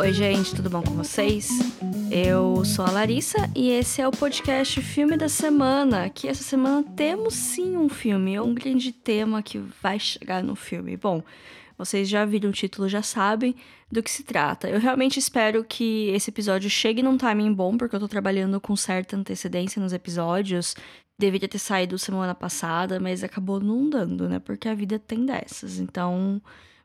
Oi, gente, tudo bom com vocês? Eu sou a Larissa e esse é o podcast Filme da Semana. Que essa semana temos sim um filme, é um grande tema que vai chegar no filme. Bom, vocês já viram o título, já sabem do que se trata. Eu realmente espero que esse episódio chegue num timing bom, porque eu tô trabalhando com certa antecedência nos episódios. Deveria ter saído semana passada, mas acabou não dando, né? Porque a vida tem dessas. Então,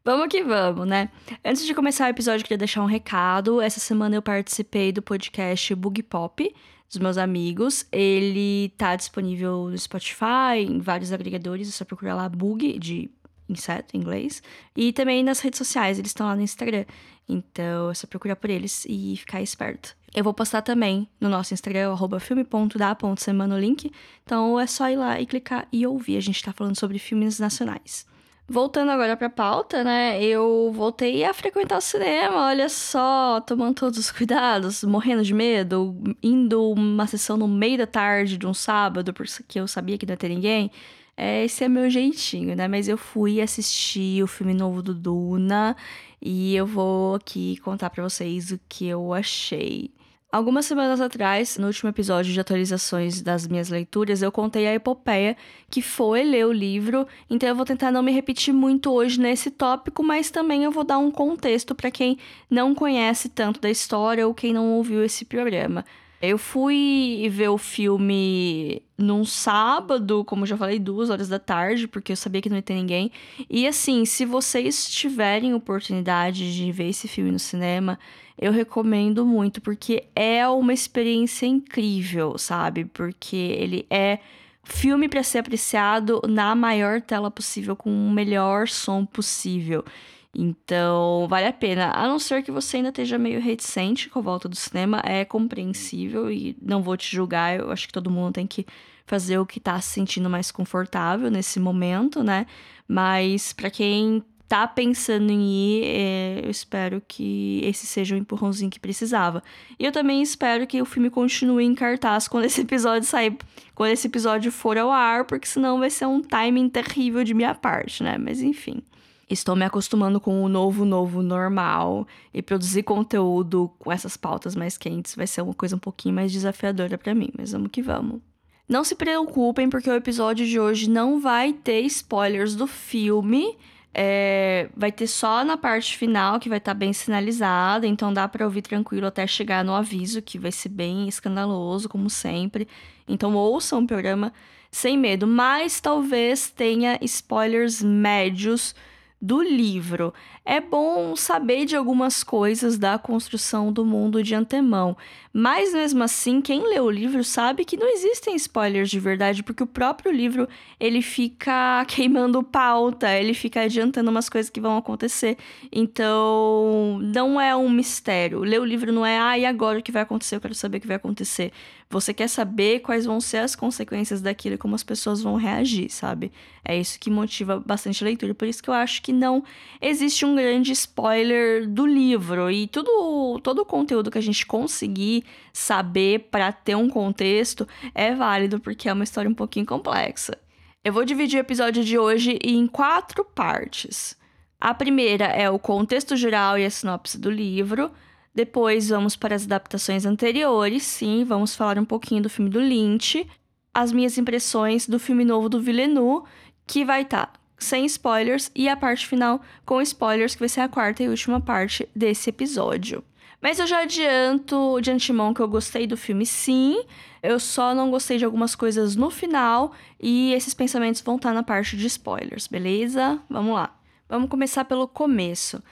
Vamos que vamos, né? Antes de começar o episódio, queria deixar um recado. Essa semana eu participei do podcast Bug Pop dos meus amigos. Ele tá disponível no Spotify, em vários agregadores, é só procurar lá Bug de inseto em inglês. E também nas redes sociais, eles estão lá no Instagram. Então é só procurar por eles e ficar esperto. Eu vou postar também no nosso Instagram, filme.da.semana o link. Então é só ir lá e clicar e ouvir. A gente tá falando sobre filmes nacionais. Voltando agora pra pauta, né? Eu voltei a frequentar o cinema, olha só, tomando todos os cuidados, morrendo de medo, indo uma sessão no meio da tarde de um sábado, porque eu sabia que não ia ter ninguém. É, esse é meu jeitinho, né? Mas eu fui assistir o filme novo do Duna e eu vou aqui contar para vocês o que eu achei. Algumas semanas atrás, no último episódio de atualizações das minhas leituras, eu contei a epopeia que foi ler o livro, então eu vou tentar não me repetir muito hoje nesse tópico, mas também eu vou dar um contexto para quem não conhece tanto da história ou quem não ouviu esse programa. Eu fui ver o filme num sábado, como já falei, duas horas da tarde, porque eu sabia que não ia ter ninguém. E assim, se vocês tiverem oportunidade de ver esse filme no cinema, eu recomendo muito, porque é uma experiência incrível, sabe? Porque ele é filme para ser apreciado na maior tela possível, com o melhor som possível. Então, vale a pena. A não ser que você ainda esteja meio reticente com a volta do cinema, é compreensível e não vou te julgar. Eu acho que todo mundo tem que fazer o que tá se sentindo mais confortável nesse momento, né? Mas para quem tá pensando em ir, é, eu espero que esse seja o empurrãozinho que precisava. E eu também espero que o filme continue em cartaz quando esse episódio sair, quando esse episódio for ao ar, porque senão vai ser um timing terrível de minha parte, né? Mas enfim. Estou me acostumando com o novo, novo normal e produzir conteúdo com essas pautas mais quentes vai ser uma coisa um pouquinho mais desafiadora para mim, mas vamos que vamos. Não se preocupem, porque o episódio de hoje não vai ter spoilers do filme é, vai ter só na parte final, que vai estar tá bem sinalizada, então dá para ouvir tranquilo até chegar no aviso, que vai ser bem escandaloso, como sempre. Então ouçam o programa sem medo, mas talvez tenha spoilers médios do livro. É bom saber de algumas coisas da construção do mundo de antemão, mas mesmo assim, quem lê o livro sabe que não existem spoilers de verdade, porque o próprio livro ele fica queimando pauta, ele fica adiantando umas coisas que vão acontecer. Então, não é um mistério. Ler o livro não é, ah, e agora o que vai acontecer? Eu quero saber o que vai acontecer. Você quer saber quais vão ser as consequências daquilo e como as pessoas vão reagir, sabe? É isso que motiva bastante a leitura. Por isso que eu acho que não existe um grande spoiler do livro. E tudo, todo o conteúdo que a gente conseguir saber para ter um contexto é válido, porque é uma história um pouquinho complexa. Eu vou dividir o episódio de hoje em quatro partes. A primeira é o contexto geral e a sinopse do livro. Depois vamos para as adaptações anteriores, sim, vamos falar um pouquinho do filme do Lynch, as minhas impressões do filme novo do Villeneuve, que vai estar tá sem spoilers, e a parte final com spoilers, que vai ser a quarta e última parte desse episódio. Mas eu já adianto de antemão que eu gostei do filme, sim. Eu só não gostei de algumas coisas no final, e esses pensamentos vão estar tá na parte de spoilers, beleza? Vamos lá. Vamos começar pelo começo.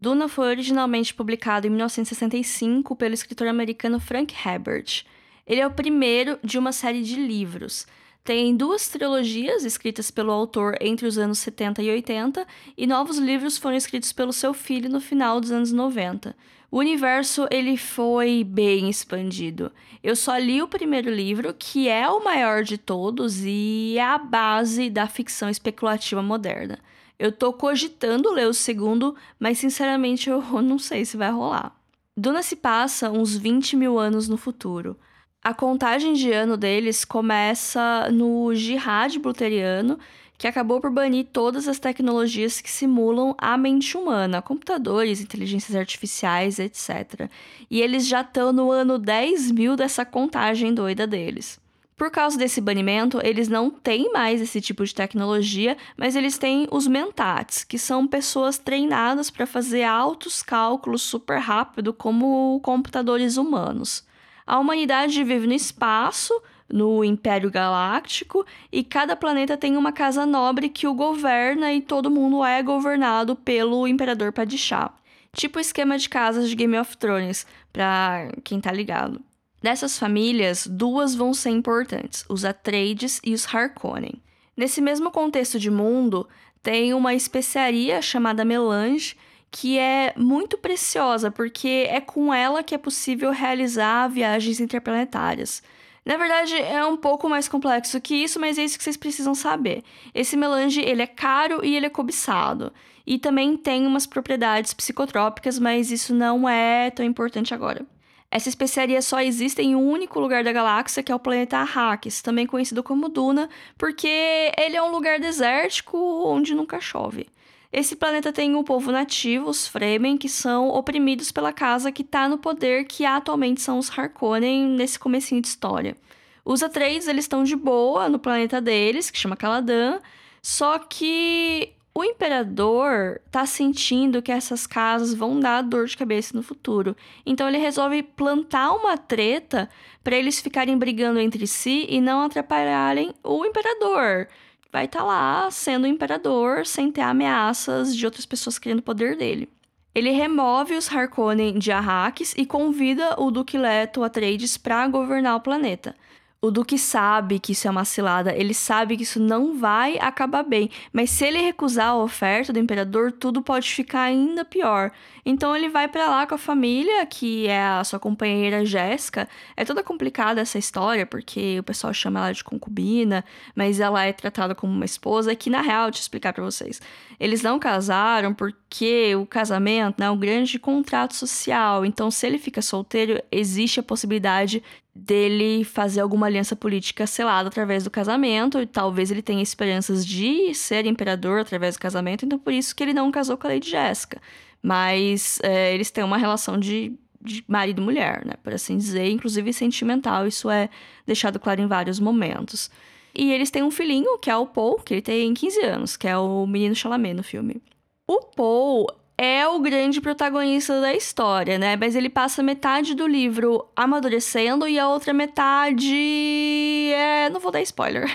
Duna foi originalmente publicado em 1965 pelo escritor americano Frank Herbert. Ele é o primeiro de uma série de livros. Tem duas trilogias escritas pelo autor entre os anos 70 e 80, e novos livros foram escritos pelo seu filho no final dos anos 90. O universo ele foi bem expandido. Eu só li o primeiro livro, que é o maior de todos e é a base da ficção especulativa moderna. Eu tô cogitando ler o segundo, mas sinceramente eu não sei se vai rolar. Duna se passa uns 20 mil anos no futuro. A contagem de ano deles começa no Jihad Bluteriano, que acabou por banir todas as tecnologias que simulam a mente humana, computadores, inteligências artificiais, etc. E eles já estão no ano 10 mil dessa contagem doida deles. Por causa desse banimento, eles não têm mais esse tipo de tecnologia, mas eles têm os mentats, que são pessoas treinadas para fazer altos cálculos super rápido, como computadores humanos. A humanidade vive no espaço, no Império Galáctico, e cada planeta tem uma casa nobre que o governa e todo mundo é governado pelo Imperador Padishah. Tipo o esquema de casas de Game of Thrones, pra quem tá ligado. Dessas famílias, duas vão ser importantes: os Atreides e os Harkonnen. Nesse mesmo contexto de mundo, tem uma especiaria chamada melange que é muito preciosa porque é com ela que é possível realizar viagens interplanetárias. Na verdade, é um pouco mais complexo que isso, mas é isso que vocês precisam saber. Esse melange, ele é caro e ele é cobiçado. E também tem umas propriedades psicotrópicas, mas isso não é tão importante agora. Essa especiaria só existe em um único lugar da galáxia, que é o planeta Arrakis, também conhecido como Duna, porque ele é um lugar desértico onde nunca chove. Esse planeta tem um povo nativo, os Fremen, que são oprimidos pela casa que está no poder, que atualmente são os Harkonnen nesse comecinho de história. Os Atreides, eles estão de boa no planeta deles, que chama Caladan, só que o imperador tá sentindo que essas casas vão dar dor de cabeça no futuro. Então ele resolve plantar uma treta para eles ficarem brigando entre si e não atrapalharem o imperador. Vai estar tá lá sendo imperador sem ter ameaças de outras pessoas querendo o poder dele. Ele remove os Harkonnen de Arrakis e convida o Duque Leto Atreides para governar o planeta. O Duque sabe que isso é uma cilada, ele sabe que isso não vai acabar bem, mas se ele recusar a oferta do imperador, tudo pode ficar ainda pior. Então ele vai para lá com a família, que é a sua companheira Jéssica. É toda complicada essa história, porque o pessoal chama ela de concubina, mas ela é tratada como uma esposa, que na real, eu explicar para vocês. Eles não casaram porque o casamento né, é um grande contrato social. Então, se ele fica solteiro, existe a possibilidade dele fazer alguma aliança política selada através do casamento, e talvez ele tenha esperanças de ser imperador através do casamento, então por isso que ele não casou com a Lady Jéssica. Mas é, eles têm uma relação de, de marido e mulher, né, por assim dizer, inclusive sentimental, isso é deixado claro em vários momentos. E eles têm um filhinho, que é o Paul, que ele tem 15 anos, que é o menino Chalamet no filme. O Paul é o grande protagonista da história, né? Mas ele passa metade do livro amadurecendo e a outra metade. É. Não vou dar spoiler.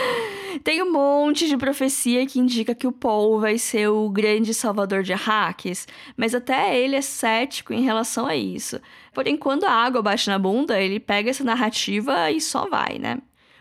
Tem um monte de profecia que indica que o Paul vai ser o grande salvador de Arrakis, mas até ele é cético em relação a isso. Porém, quando a água bate na bunda, ele pega essa narrativa e só vai, né?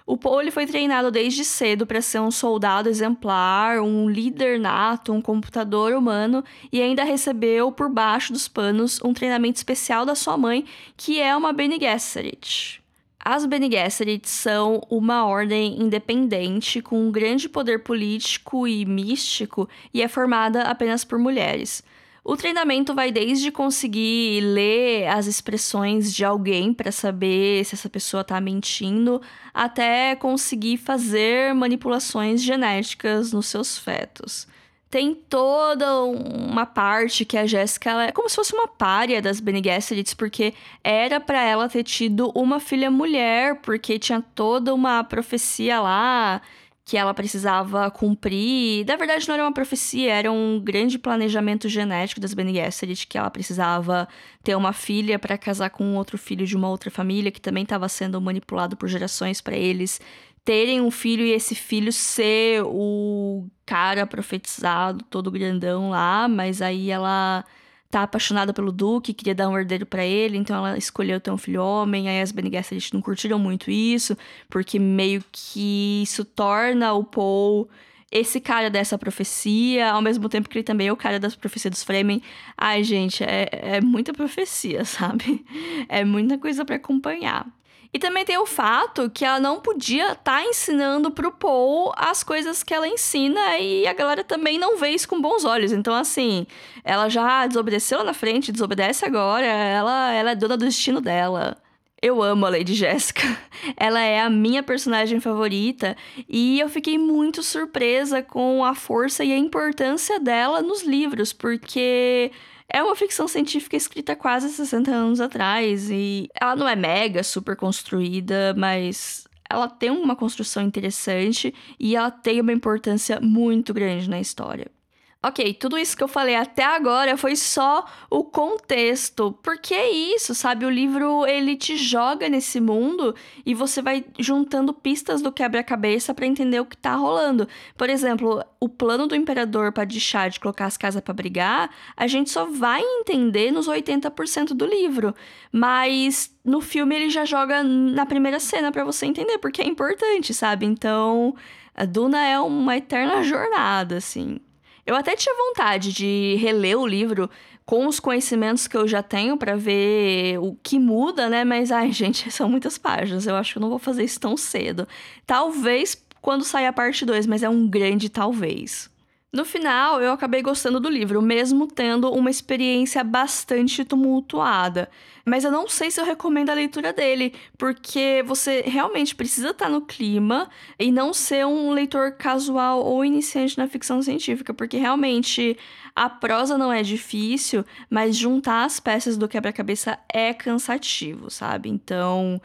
O Paul foi treinado desde cedo para ser um soldado exemplar, um líder nato, um computador humano e ainda recebeu por baixo dos panos um treinamento especial da sua mãe, que é uma Bene Gesserit. As Bene Gesserit são uma ordem independente com um grande poder político e místico e é formada apenas por mulheres. O treinamento vai desde conseguir ler as expressões de alguém para saber se essa pessoa está mentindo, até conseguir fazer manipulações genéticas nos seus fetos. Tem toda uma parte que a Jéssica é como se fosse uma párea das Bene Gesserits, porque era para ela ter tido uma filha mulher, porque tinha toda uma profecia lá que ela precisava cumprir. Na verdade, não era uma profecia, era um grande planejamento genético das Bene Gesserit, que ela precisava ter uma filha para casar com outro filho de uma outra família que também estava sendo manipulado por gerações para eles terem um filho e esse filho ser o cara profetizado, todo grandão lá, mas aí ela tá apaixonada pelo Duque, queria dar um herdeiro para ele, então ela escolheu ter um filho homem. Aí as Bene Gesserit não curtiram muito isso, porque meio que isso torna o Paul esse cara dessa profecia, ao mesmo tempo que ele também é o cara das profecias dos Fremen. Ai, gente, é, é muita profecia, sabe? É muita coisa para acompanhar. E também tem o fato que ela não podia estar tá ensinando pro Paul as coisas que ela ensina e a galera também não vê isso com bons olhos. Então, assim, ela já desobedeceu na frente, desobedece agora, ela, ela é dona do destino dela. Eu amo a Lady Jéssica. Ela é a minha personagem favorita e eu fiquei muito surpresa com a força e a importância dela nos livros, porque é uma ficção científica escrita quase 60 anos atrás e ela não é mega super construída, mas ela tem uma construção interessante e ela tem uma importância muito grande na história. Ok, tudo isso que eu falei até agora foi só o contexto. Porque é isso, sabe? O livro ele te joga nesse mundo e você vai juntando pistas do quebra-cabeça para entender o que tá rolando. Por exemplo, o plano do imperador deixar de colocar as casas para brigar, a gente só vai entender nos 80% do livro. Mas no filme ele já joga na primeira cena para você entender, porque é importante, sabe? Então, a Duna é uma eterna jornada, assim. Eu até tinha vontade de reler o livro com os conhecimentos que eu já tenho para ver o que muda, né? Mas, ai, gente, são muitas páginas. Eu acho que eu não vou fazer isso tão cedo. Talvez quando sair a parte 2, mas é um grande talvez. No final, eu acabei gostando do livro, mesmo tendo uma experiência bastante tumultuada. Mas eu não sei se eu recomendo a leitura dele, porque você realmente precisa estar no clima e não ser um leitor casual ou iniciante na ficção científica, porque realmente a prosa não é difícil, mas juntar as peças do quebra-cabeça é cansativo, sabe? Então,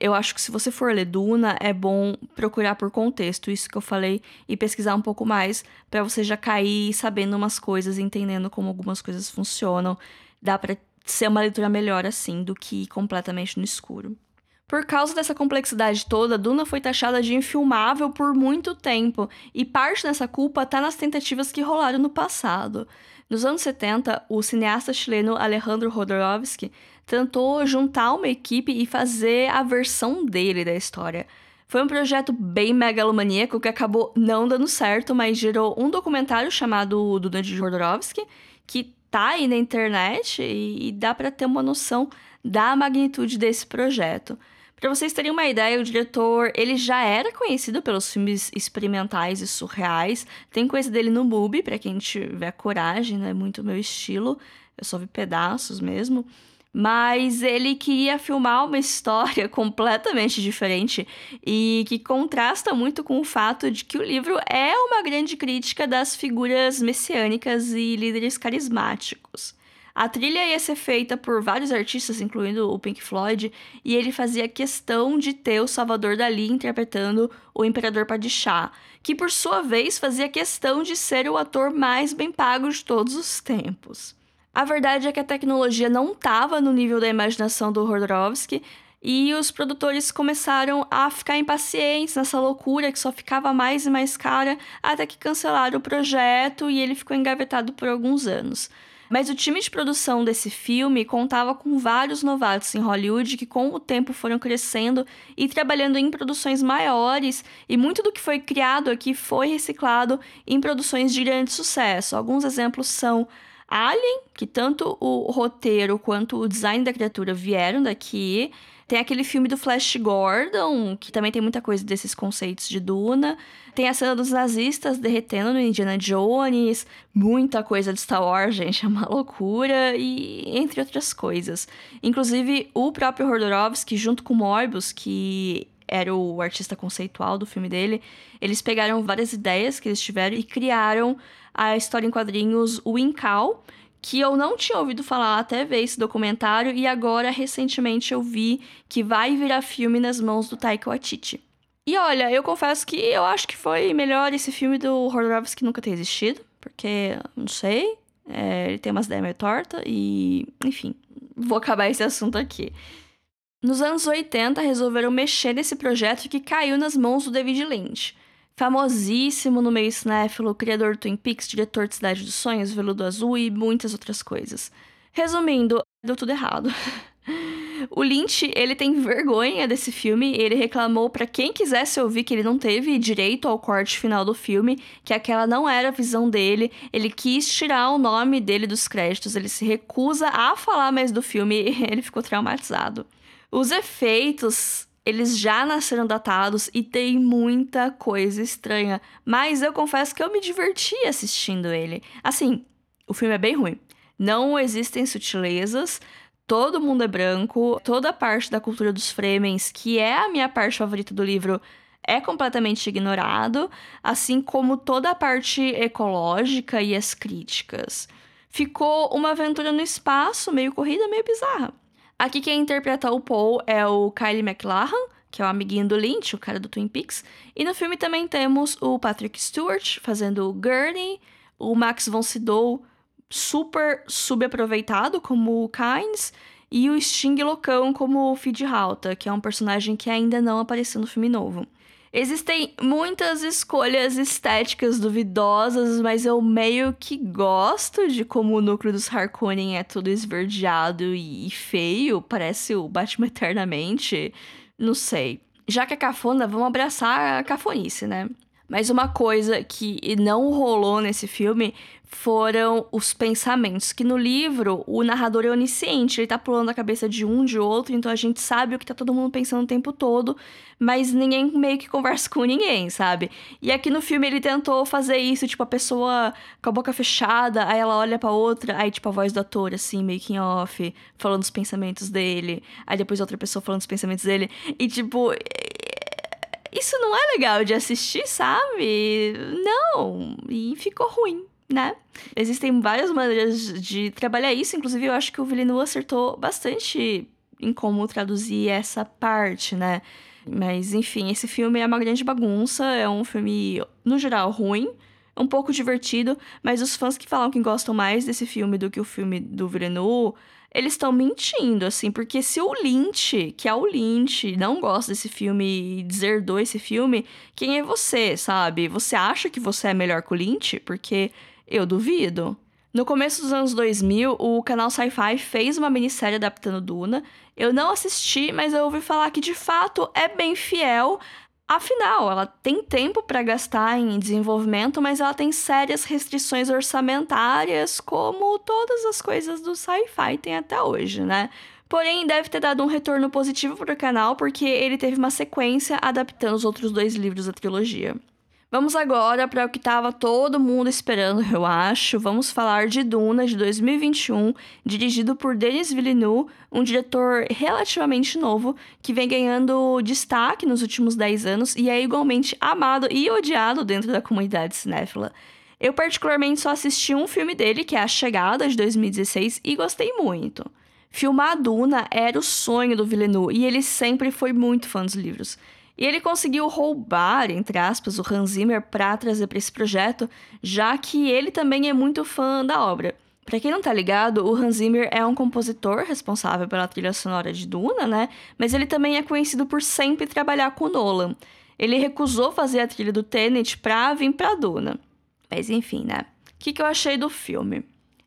eu acho que se você for ler Duna, é bom procurar por contexto, isso que eu falei, e pesquisar um pouco mais, para você já cair sabendo umas coisas, entendendo como algumas coisas funcionam. Dá para ser uma leitura melhor assim do que completamente no escuro. Por causa dessa complexidade toda, Duna foi taxada de infilmável por muito tempo, e parte dessa culpa está nas tentativas que rolaram no passado. Nos anos 70, o cineasta chileno Alejandro Jodorowsky tentou juntar uma equipe e fazer a versão dele da história. Foi um projeto bem megalomaníaco que acabou não dando certo, mas gerou um documentário chamado Duna de Jodorowsky, que tá aí na internet e, e dá para ter uma noção da magnitude desse projeto. Para vocês terem uma ideia, o diretor, ele já era conhecido pelos filmes experimentais e surreais. Tem coisa dele no MUBI, para quem tiver coragem, não é muito meu estilo. Eu só vi pedaços mesmo mas ele queria filmar uma história completamente diferente e que contrasta muito com o fato de que o livro é uma grande crítica das figuras messiânicas e líderes carismáticos. A trilha ia ser feita por vários artistas, incluindo o Pink Floyd, e ele fazia questão de ter o Salvador Dali interpretando o Imperador Padishah, que por sua vez fazia questão de ser o ator mais bem pago de todos os tempos. A verdade é que a tecnologia não estava no nível da imaginação do Rodorovsky e os produtores começaram a ficar impacientes nessa loucura que só ficava mais e mais cara, até que cancelaram o projeto e ele ficou engavetado por alguns anos. Mas o time de produção desse filme contava com vários novatos em Hollywood que, com o tempo, foram crescendo e trabalhando em produções maiores, e muito do que foi criado aqui foi reciclado em produções de grande sucesso. Alguns exemplos são Alien, que tanto o roteiro quanto o design da criatura vieram daqui. Tem aquele filme do Flash Gordon, que também tem muita coisa desses conceitos de Duna. Tem a cena dos nazistas derretendo no Indiana Jones. Muita coisa de Star Wars, gente, é uma loucura. E entre outras coisas. Inclusive, o próprio Rodorovsky, junto com Morbius, que era o artista conceitual do filme dele, eles pegaram várias ideias que eles tiveram e criaram a história em quadrinhos Winkal, que eu não tinha ouvido falar até ver esse documentário e agora recentemente eu vi que vai virar filme nas mãos do Taika Waititi. E olha, eu confesso que eu acho que foi melhor esse filme do que nunca ter existido, porque não sei, é, ele tem umas ideias meio tortas e, enfim, vou acabar esse assunto aqui. Nos anos 80, resolveram mexer nesse projeto que caiu nas mãos do David Lynch famosíssimo no meio cinéfilo, criador do Twin Peaks, diretor de Cidade dos Sonhos, Veludo Azul e muitas outras coisas. Resumindo, deu tudo errado. O Lynch, ele tem vergonha desse filme, ele reclamou para quem quisesse ouvir que ele não teve direito ao corte final do filme, que aquela não era a visão dele, ele quis tirar o nome dele dos créditos, ele se recusa a falar mais do filme, ele ficou traumatizado. Os efeitos eles já nasceram datados e tem muita coisa estranha. Mas eu confesso que eu me diverti assistindo ele. Assim, o filme é bem ruim. Não existem sutilezas. todo mundo é branco, toda a parte da cultura dos Fremens, que é a minha parte favorita do livro, é completamente ignorado, assim como toda a parte ecológica e as críticas. Ficou uma aventura no espaço, meio corrida, meio bizarra. Aqui quem interpreta o Paul é o Kylie McLachlan, que é o amiguinho do Lynch, o cara do Twin Peaks. E no filme também temos o Patrick Stewart fazendo o Gurney, o Max von Sydow super subaproveitado como o Kynes e o Sting loucão como o Fid Halta, que é um personagem que ainda não apareceu no filme novo. Existem muitas escolhas estéticas duvidosas, mas eu meio que gosto de como o núcleo dos Harkonnen é todo esverdeado e feio, parece o Batman Eternamente. Não sei. Já que é cafona, vamos abraçar a cafonice, né? Mas uma coisa que não rolou nesse filme foram os pensamentos. Que no livro, o narrador é onisciente, ele tá pulando a cabeça de um, de outro, então a gente sabe o que tá todo mundo pensando o tempo todo, mas ninguém meio que conversa com ninguém, sabe? E aqui no filme ele tentou fazer isso, tipo, a pessoa com a boca fechada, aí ela olha pra outra, aí, tipo, a voz do ator, assim, making off, falando os pensamentos dele, aí depois outra pessoa falando os pensamentos dele, e tipo isso não é legal de assistir, sabe? Não. E ficou ruim, né? Existem várias maneiras de trabalhar isso, inclusive eu acho que o Villeneuve acertou bastante em como traduzir essa parte, né? Mas enfim, esse filme é uma grande bagunça, é um filme, no geral, ruim, um pouco divertido, mas os fãs que falam que gostam mais desse filme do que o filme do Villeneuve eles estão mentindo, assim, porque se o Lynch, que é o Lynch, não gosta desse filme e deserdou esse filme, quem é você, sabe? Você acha que você é melhor que o Lynch? Porque eu duvido. No começo dos anos 2000, o canal Sci-Fi fez uma minissérie adaptando Duna. Eu não assisti, mas eu ouvi falar que de fato é bem fiel Afinal, ela tem tempo para gastar em desenvolvimento, mas ela tem sérias restrições orçamentárias, como todas as coisas do sci-fi têm até hoje, né? Porém, deve ter dado um retorno positivo para o canal, porque ele teve uma sequência adaptando os outros dois livros da trilogia. Vamos agora para o que estava todo mundo esperando, eu acho. Vamos falar de Duna de 2021, dirigido por Denis Villeneuve, um diretor relativamente novo que vem ganhando destaque nos últimos 10 anos e é igualmente amado e odiado dentro da comunidade cinéfila. Eu particularmente só assisti um filme dele, que é A Chegada de 2016, e gostei muito. Filmar a Duna era o sonho do Villeneuve e ele sempre foi muito fã dos livros. E ele conseguiu roubar, entre aspas, o Hans Zimmer para trazer para esse projeto, já que ele também é muito fã da obra. Para quem não tá ligado, o Hans Zimmer é um compositor responsável pela trilha sonora de Duna, né? Mas ele também é conhecido por sempre trabalhar com Nolan. Ele recusou fazer a trilha do Tenet pra vir pra Duna. Mas enfim, né? O que, que eu achei do filme?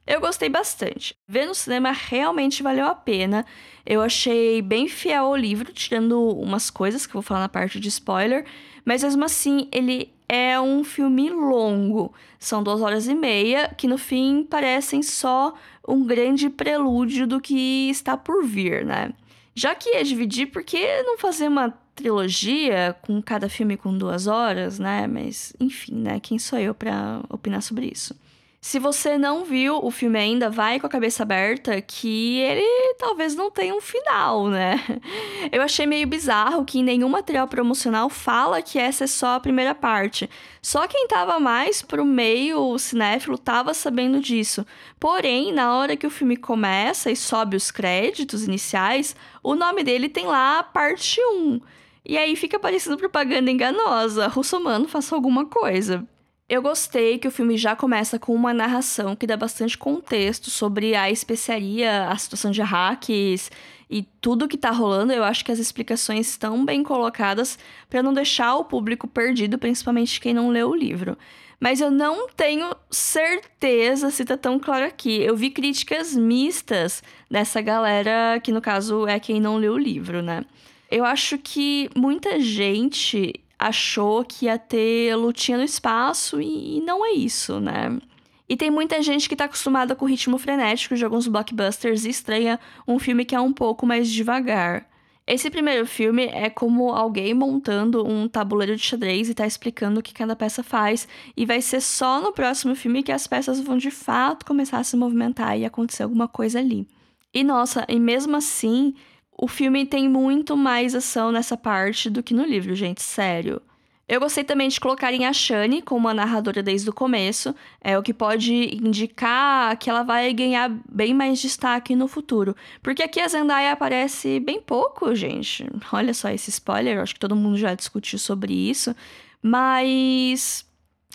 Eu gostei bastante. Ver no cinema realmente valeu a pena. Eu achei bem fiel ao livro, tirando umas coisas que eu vou falar na parte de spoiler. Mas mesmo assim, ele é um filme longo. São duas horas e meia, que no fim parecem só um grande prelúdio do que está por vir, né? Já que ia dividir, por que não fazer uma trilogia com cada filme com duas horas, né? Mas, enfim, né? Quem sou eu para opinar sobre isso? Se você não viu o filme ainda, vai com a cabeça aberta que ele talvez não tenha um final, né? Eu achei meio bizarro que em nenhum material promocional fala que essa é só a primeira parte. Só quem tava mais pro meio cinéfilo tava sabendo disso. Porém, na hora que o filme começa e sobe os créditos iniciais, o nome dele tem lá parte 1. E aí fica parecendo propaganda enganosa. Russomano, faça alguma coisa. Eu gostei que o filme já começa com uma narração que dá bastante contexto sobre a especiaria, a situação de hacks e tudo que tá rolando. Eu acho que as explicações estão bem colocadas para não deixar o público perdido, principalmente quem não leu o livro. Mas eu não tenho certeza se tá tão claro aqui. Eu vi críticas mistas dessa galera, que no caso é quem não leu o livro, né? Eu acho que muita gente achou que ia ter lutinha no espaço e não é isso, né? E tem muita gente que tá acostumada com o ritmo frenético de alguns blockbusters e estranha um filme que é um pouco mais devagar. Esse primeiro filme é como alguém montando um tabuleiro de xadrez e tá explicando o que cada peça faz, e vai ser só no próximo filme que as peças vão de fato começar a se movimentar e acontecer alguma coisa ali. E nossa, e mesmo assim, o filme tem muito mais ação nessa parte do que no livro, gente, sério. Eu gostei também de colocarem a Shani como a narradora desde o começo, é o que pode indicar que ela vai ganhar bem mais destaque no futuro. Porque aqui a Zendaya aparece bem pouco, gente. Olha só esse spoiler, acho que todo mundo já discutiu sobre isso. Mas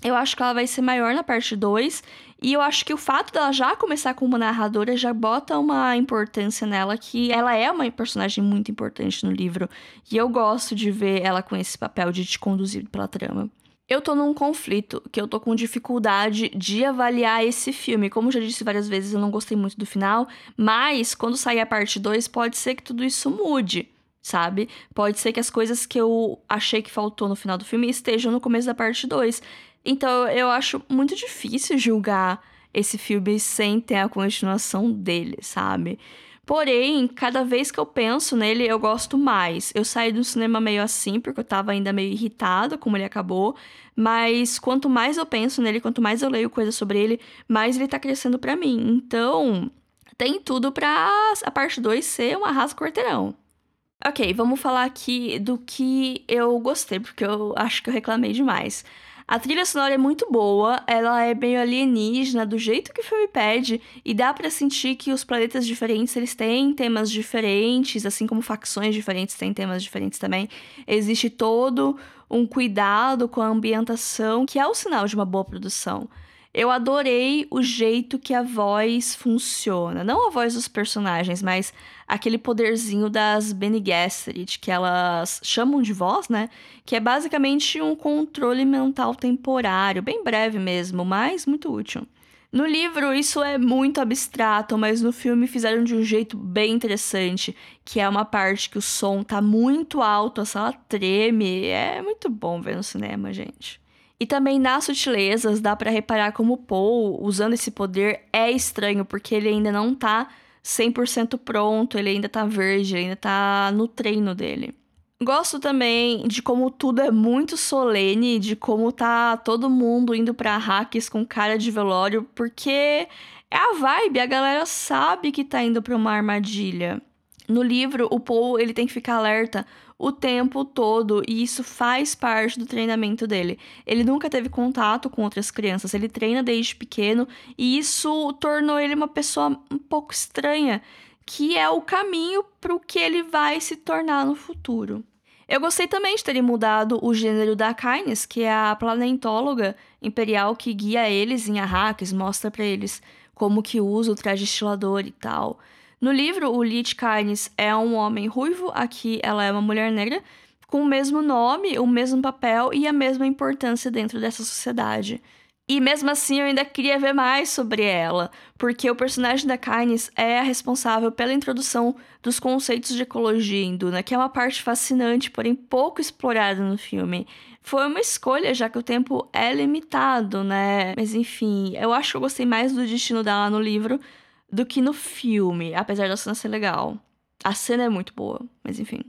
eu acho que ela vai ser maior na parte 2. E eu acho que o fato dela já começar como narradora já bota uma importância nela, que ela é uma personagem muito importante no livro. E eu gosto de ver ela com esse papel de te conduzir pela trama. Eu tô num conflito, que eu tô com dificuldade de avaliar esse filme. Como já disse várias vezes, eu não gostei muito do final, mas quando sair a parte 2, pode ser que tudo isso mude, sabe? Pode ser que as coisas que eu achei que faltou no final do filme estejam no começo da parte 2. Então eu acho muito difícil julgar esse filme sem ter a continuação dele, sabe? Porém, cada vez que eu penso nele, eu gosto mais. Eu saí do cinema meio assim, porque eu tava ainda meio irritada como ele acabou. Mas quanto mais eu penso nele, quanto mais eu leio coisas sobre ele, mais ele tá crescendo para mim. Então, tem tudo pra a parte 2 ser um arraso quarteirão. Ok, vamos falar aqui do que eu gostei, porque eu acho que eu reclamei demais. A trilha sonora é muito boa, ela é meio alienígena, do jeito que o filme pede, e dá para sentir que os planetas diferentes, eles têm temas diferentes, assim como facções diferentes têm temas diferentes também. Existe todo um cuidado com a ambientação, que é o sinal de uma boa produção. Eu adorei o jeito que a voz funciona. Não a voz dos personagens, mas aquele poderzinho das Bene Gesserit, que elas chamam de voz, né? Que é basicamente um controle mental temporário, bem breve mesmo, mas muito útil. No livro, isso é muito abstrato, mas no filme fizeram de um jeito bem interessante, que é uma parte que o som tá muito alto, a sala treme. É muito bom ver no cinema, gente. E também nas sutilezas dá para reparar como Paul, usando esse poder, é estranho, porque ele ainda não tá 100% pronto, ele ainda tá verde, ele ainda tá no treino dele. Gosto também de como tudo é muito solene, de como tá todo mundo indo para hacks com cara de velório, porque é a vibe, a galera sabe que tá indo para uma armadilha. No livro, o Paul ele tem que ficar alerta o tempo todo e isso faz parte do treinamento dele. Ele nunca teve contato com outras crianças, ele treina desde pequeno e isso tornou ele uma pessoa um pouco estranha, que é o caminho para o que ele vai se tornar no futuro. Eu gostei também de terem mudado o gênero da Kynes, que é a planetóloga imperial que guia eles em Arrakis, mostra para eles como que usa o traje estilador e tal. No livro, o Lich Kynes é um homem ruivo, aqui ela é uma mulher negra, com o mesmo nome, o mesmo papel e a mesma importância dentro dessa sociedade. E mesmo assim eu ainda queria ver mais sobre ela, porque o personagem da Kynes é a responsável pela introdução dos conceitos de ecologia em Duna, que é uma parte fascinante, porém pouco explorada no filme. Foi uma escolha, já que o tempo é limitado, né? Mas enfim, eu acho que eu gostei mais do destino dela no livro do que no filme, apesar da cena ser legal. A cena é muito boa, mas enfim.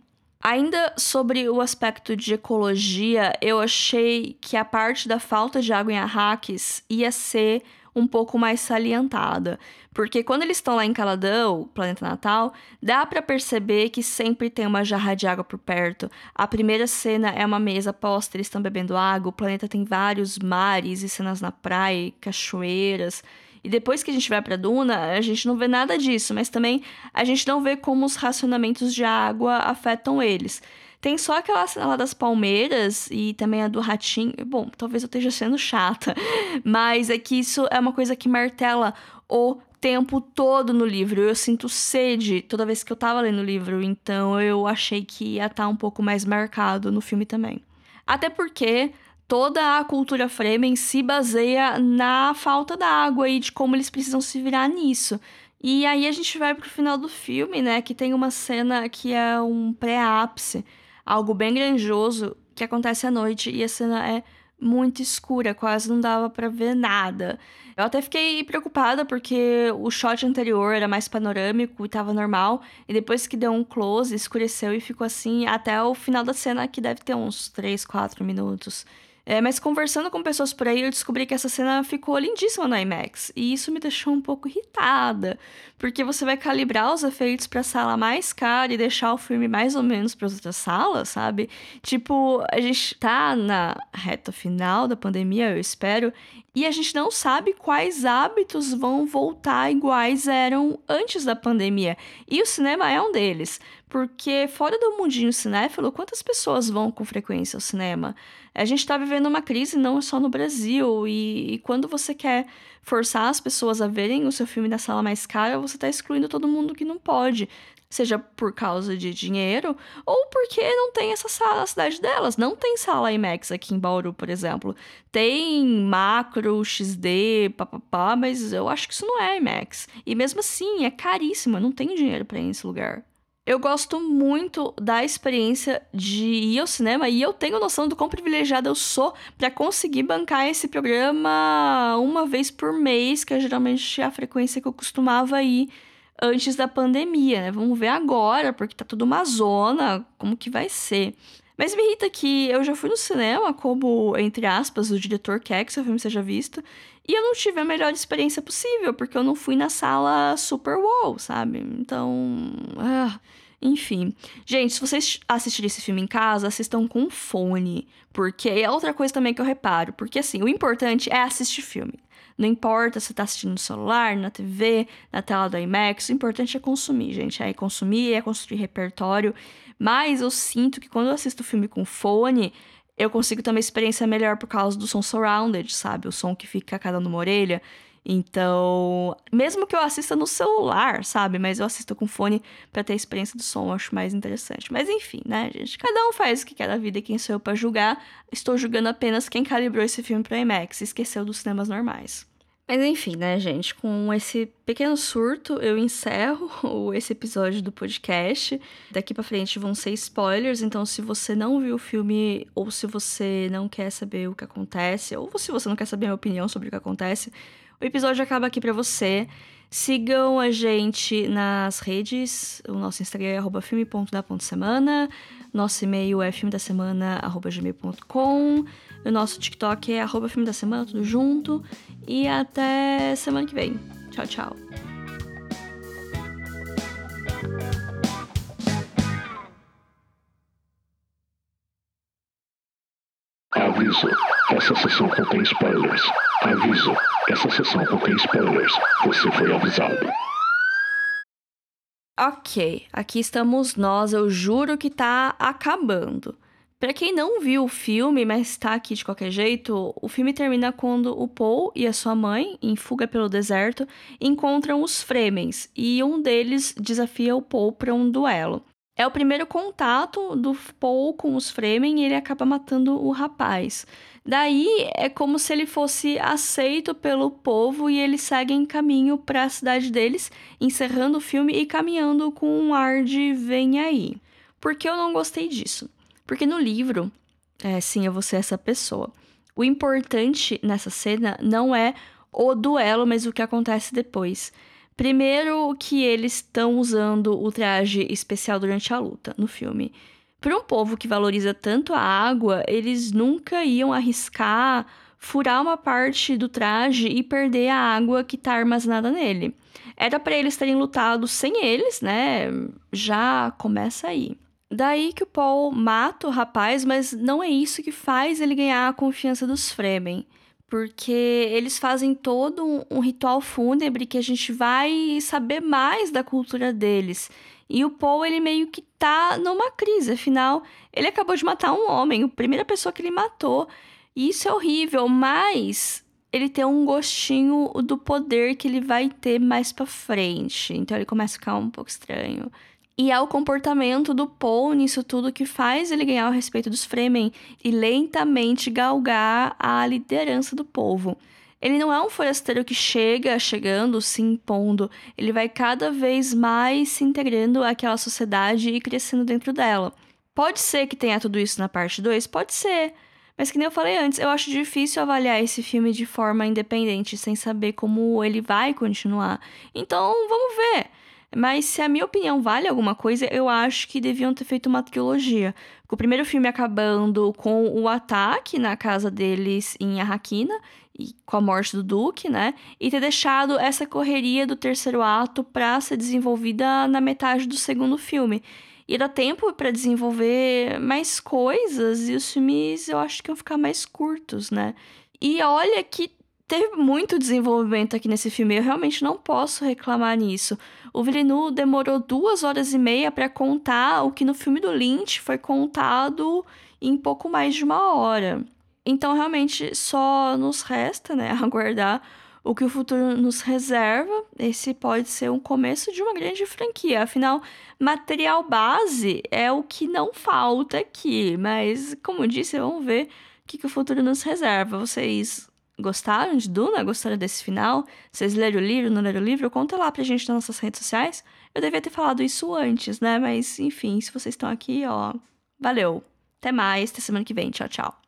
Ainda sobre o aspecto de ecologia, eu achei que a parte da falta de água em Arrakis ia ser um pouco mais salientada, porque quando eles estão lá em Caladão, planeta natal, dá para perceber que sempre tem uma jarra de água por perto. A primeira cena é uma mesa posta, eles estão bebendo água, o planeta tem vários mares e cenas na praia, cachoeiras. E depois que a gente vai para Duna, a gente não vê nada disso, mas também a gente não vê como os racionamentos de água afetam eles. Tem só aquela cena lá das palmeiras e também a do ratinho. Bom, talvez eu esteja sendo chata, mas é que isso é uma coisa que martela o tempo todo no livro. Eu sinto sede toda vez que eu tava lendo o livro, então eu achei que ia estar tá um pouco mais marcado no filme também. Até porque toda a cultura Fremen se baseia na falta d'água e de como eles precisam se virar nisso. E aí a gente vai pro final do filme, né, que tem uma cena que é um pré-ápice, algo bem grandioso que acontece à noite e a cena é muito escura, quase não dava para ver nada. Eu até fiquei preocupada porque o shot anterior era mais panorâmico e tava normal, e depois que deu um close, escureceu e ficou assim até o final da cena, que deve ter uns 3, 4 minutos. É, mas conversando com pessoas por aí, eu descobri que essa cena ficou lindíssima no IMAX. E isso me deixou um pouco irritada, porque você vai calibrar os efeitos para a sala mais cara e deixar o filme mais ou menos para as outras salas, sabe? Tipo, a gente tá na reta final da pandemia, eu espero, e a gente não sabe quais hábitos vão voltar iguais eram antes da pandemia. E o cinema é um deles. Porque fora do mundinho cinéfilo, quantas pessoas vão com frequência ao cinema? A gente está vivendo uma crise não só no Brasil, e, e, quando você quer forçar as pessoas a verem o seu filme na sala mais cara, você está excluindo todo mundo que não pode. Seja por causa de dinheiro ou porque não tem essa sala na cidade delas. Não tem sala IMAX aqui em Bauru, por exemplo. Tem macro, XD, papapá, mas eu acho que isso não é IMAX. E mesmo assim, é caríssimo, eu não tenho dinheiro para ir nesse lugar. Eu gosto muito da experiência de ir ao cinema e eu tenho noção do quão privilegiada eu sou para conseguir bancar esse programa uma vez por mês, que é geralmente a frequência que eu costumava ir antes da pandemia, né? Vamos ver agora, porque tá tudo uma zona, como que vai ser. Mas me irrita que eu já fui no cinema, como, entre aspas, o diretor quer que seu filme seja visto, e eu não tive a melhor experiência possível, porque eu não fui na sala Super Wall, sabe? Então. Ah, enfim. Gente, se vocês assistirem esse filme em casa, assistam com fone. Porque é outra coisa também que eu reparo. Porque, assim, o importante é assistir filme. Não importa se tá assistindo no celular, na TV, na tela do IMAX, o importante é consumir, gente. É consumir, é construir repertório. Mas eu sinto que quando eu assisto filme com fone, eu consigo ter uma experiência melhor por causa do som surrounded, sabe? O som que fica cada numa orelha. Então, mesmo que eu assista no celular, sabe? Mas eu assisto com fone para ter a experiência do som, eu acho mais interessante. Mas enfim, né, gente? Cada um faz o que quer da vida e quem sou eu pra julgar. Estou julgando apenas quem calibrou esse filme pra IMAX e esqueceu dos cinemas normais. Mas enfim, né, gente? Com esse pequeno surto, eu encerro esse episódio do podcast. Daqui para frente vão ser spoilers, então se você não viu o filme ou se você não quer saber o que acontece, ou se você não quer saber a minha opinião sobre o que acontece, o episódio acaba aqui para você. Sigam a gente nas redes. O nosso Instagram é filme.da.semana. Nosso e-mail é filmedasemana.gmail.com. O nosso TikTok é arroba filme da semana, tudo junto. E até semana que vem. Tchau, tchau. Aviso: essa sessão contém spoilers. Aviso: essa sessão contém spoilers. Você foi avisado. Ok, aqui estamos nós. Eu juro que tá acabando. Para quem não viu o filme, mas tá aqui de qualquer jeito, o filme termina quando o Paul e a sua mãe, em fuga pelo deserto, encontram os Fremens e um deles desafia o Paul para um duelo. É o primeiro contato do Paul com os Fremen e ele acaba matando o rapaz. Daí é como se ele fosse aceito pelo povo e eles seguem caminho para a cidade deles, encerrando o filme e caminhando com um ar de vem aí. Por que eu não gostei disso? Porque no livro, é, sim, eu vou ser essa pessoa. O importante nessa cena não é o duelo, mas o que acontece depois. Primeiro, que eles estão usando o traje especial durante a luta no filme. Para um povo que valoriza tanto a água, eles nunca iam arriscar furar uma parte do traje e perder a água que está armazenada nele. Era para eles terem lutado sem eles, né? Já começa aí. Daí que o Paul mata o rapaz, mas não é isso que faz ele ganhar a confiança dos Fremen porque eles fazem todo um, um, ritual fúnebre que a gente vai saber mais da cultura deles. E o Paul, ele meio que tá numa crise, afinal, ele acabou de matar um homem, a primeira pessoa que ele matou. E isso é horrível, mas ele tem um gostinho do poder que ele vai ter mais para frente. Então ele começa a ficar um pouco estranho. E é o comportamento do Paul nisso tudo que faz ele ganhar o respeito dos Fremen e lentamente galgar a liderança do povo. Ele não é um forasteiro que chega chegando, se impondo, ele vai cada vez mais se integrando àquela sociedade e crescendo dentro dela. Pode ser que tenha tudo isso na parte 2? Pode ser. Mas que nem eu falei antes, eu acho difícil avaliar esse filme de forma independente, sem saber como ele vai continuar. Então, vamos ver. Mas se a minha opinião vale alguma coisa, eu acho que deviam ter feito uma trilogia. Com o primeiro filme acabando com o ataque na casa deles em Arraquina, e com a morte do Duque, né? E ter deixado essa correria do terceiro ato pra ser desenvolvida na metade do segundo filme. E dá tempo para desenvolver mais coisas e os filmes eu acho que vão ficar mais curtos, né? E olha que teve muito desenvolvimento aqui nesse filme. Eu realmente não posso reclamar nisso. O Villeneuve demorou duas horas e meia para contar o que no filme do Lynch foi contado em pouco mais de uma hora. Então, realmente, só nos resta, né, aguardar o que o futuro nos reserva. Esse pode ser um começo de uma grande franquia. Afinal, material base é o que não falta aqui. Mas, como disse, vamos ver o que, que o futuro nos reserva. Vocês Gostaram de Duna? Gostaram desse final? Vocês leram o livro, não leram o livro? Conta lá pra gente nas nossas redes sociais. Eu devia ter falado isso antes, né? Mas, enfim, se vocês estão aqui, ó. Valeu. Até mais, até semana que vem. Tchau, tchau.